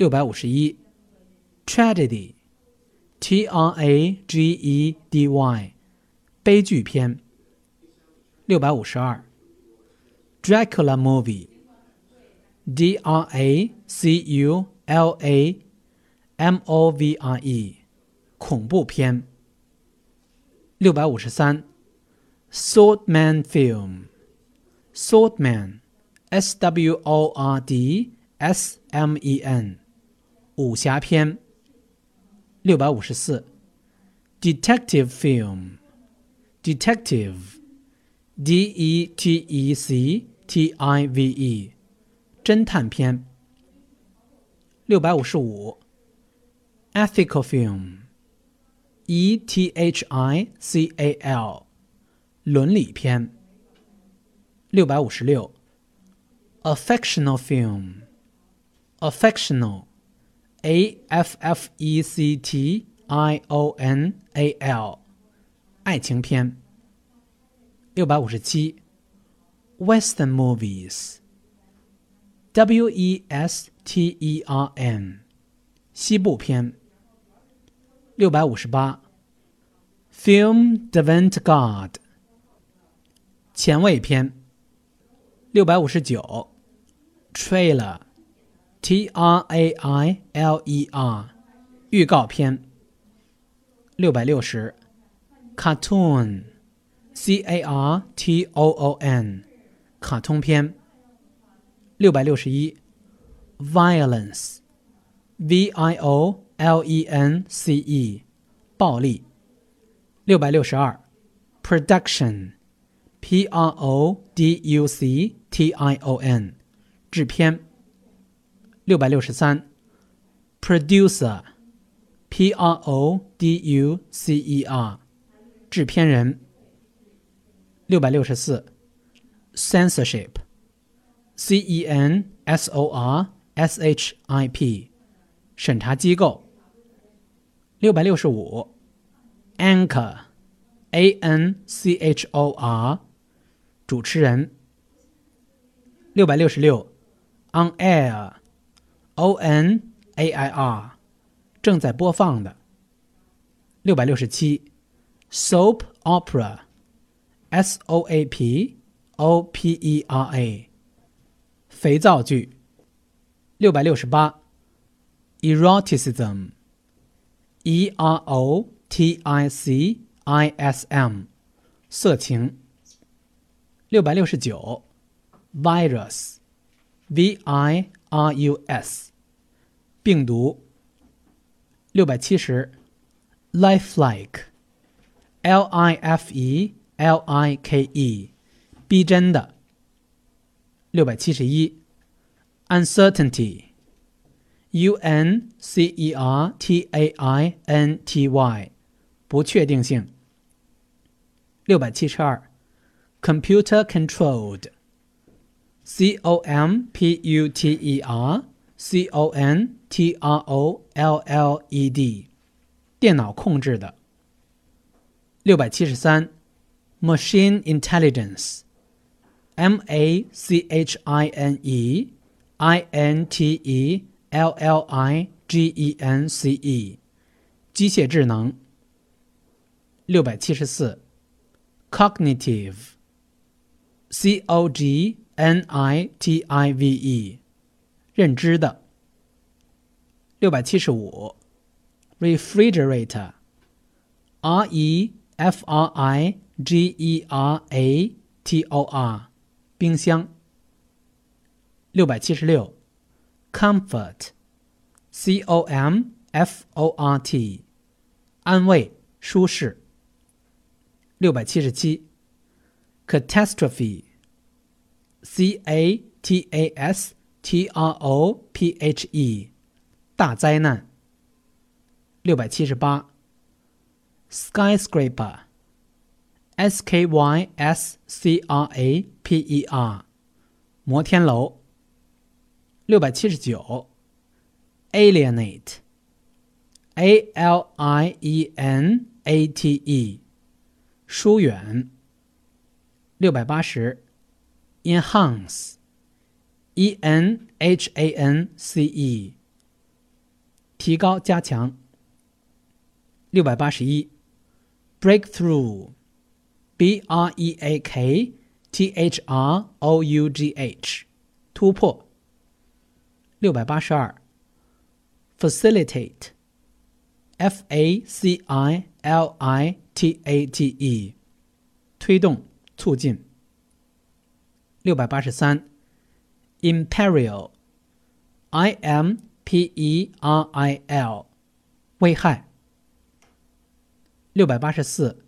六百五十一，tragedy，t r a g e d y，悲剧篇。六百五十二，Dracula movie，D R A C U L A M O V I E，恐怖片。六百五十三，Swordsmen film，Swordsmen，S W O R D S M E N，武侠片。六百五十四，detective film，detective，d e t e c t i v e，侦探片。六百五十五，ethical film，e t h i c a l，伦理片。六百五十六，affectional film，affectional。A F F E C T I O N A L，爱情片。六百五十七，Western movies，W E S T E R N，西部片。六百五十八，Film d'avant-garde，前卫片。六百五十九，Trailer。 T R A I L E R，预告片。六百六十，Cartoon，C A R T O O N，卡通片。六百六十一，Violence，V I O L E N C E，暴力。六百六十二，Production，P R O D U C T I O N，制片。六百六十三，producer，p r o d u c e r，制片人。六百六十四，censorship，c e n s o r s h i p，审查机构。六百六十五，anchor，a n c h o r，主持人。六百六十六，on air。 O N A I R，正在播放的。六百六十七，Soap Opera，S O A P O P E R A，肥皂剧。六百六十八，Eroticism，E R O T I C I S M，色情。六百六十九，Virus，V I R U S。病毒。六百七十，lifelike，l i f e l i k e，逼真的。六百七十一，uncertainty，u n c e r t a i n t y，不确定性。六百七十二，computer-controlled controlled，c o m p u t e r c o n T R O L L E D，电脑控制的。六百七十三，Machine Intelligence，M A C H I N E I N T E L L I G E N C E，机械智能。六百七十四，Cognitive，C O G N I T I V E，认知的。六百七十五，refrigerator，r e f r i g e r a t o r，冰箱。六百七十六，comfort，c o m f o r t，安慰、舒适。六百七十七，catastrophe C A T A S T R O P H E，大灾难。六百七十八，skyscraper，s k y s c r a p e r，摩天楼。六百七十九，alienate，a l i e n a t e，疏远。六百八十 ，enhance，e n h a n c e。 提高、加强。六百八十一，breakthrough，b r e a k t h r o u g h，突破。六百八十二，facilitate，f a c i l i t a t e，推动、促进。 六百八十三，imperil，i m p e r i l，危害。六百八十四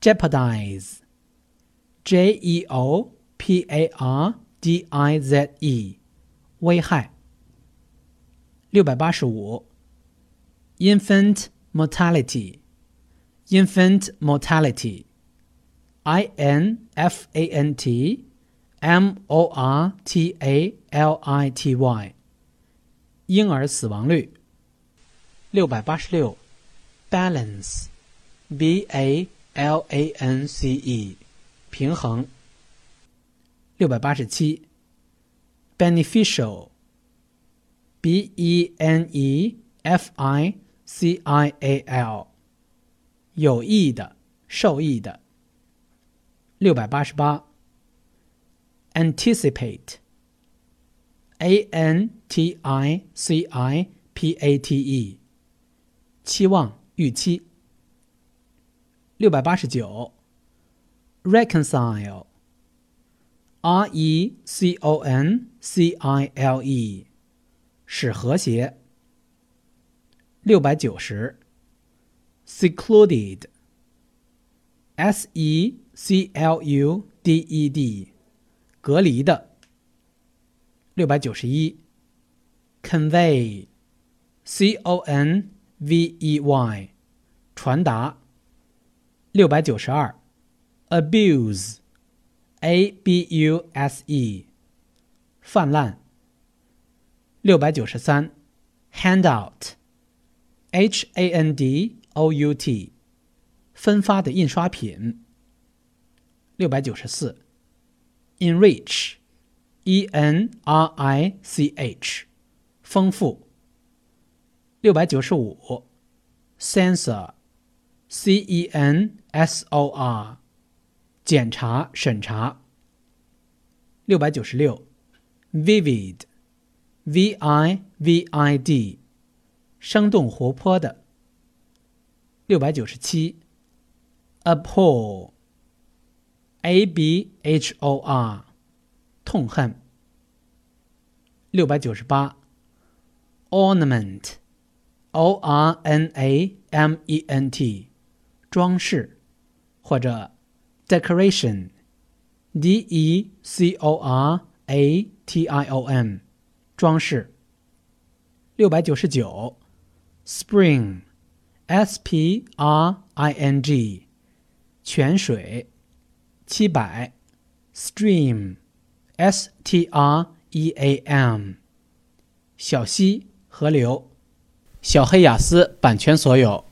，jeopardize，j e o p a r d i z e，危害。六百八十五，infant mortality，infant mortality。I N F A N T M O R T A L I T Y，婴儿死亡率。六百八十六，balance，B A L A N C E，平衡。六百八十七，beneficial，B E N E F I C I A L，有益的，受益的。 六百八十八，anticipate，a n t i c i p a t e，期望、预期。六百八十九，reconcile，r e c o n c i l e，使和谐。六百九十，secluded，s e。 c l u d e d，隔离的。六百九十一，convey，c o n v e y，传达。六百九十二，abuse，a b u s e，泛滥。六百九十三，handout，h a n d o u t，分发的印刷品。六百九十四，enrich，e n r i c h，丰富。六百九十五，censor，c e n s o r，检查审查。六百九十六，vivid，v i v i d，生动活泼的。六百九十七，appall。 A b h o r，痛恨。六百九十八，ornament，o r n a m e n t，装饰，或者 decoration，d e c o r a t i o n，装饰。六百九十九，spring，s p r i n g，泉水。七百，stream，s t r e a m，小溪、河流。小黑雅思版权所有。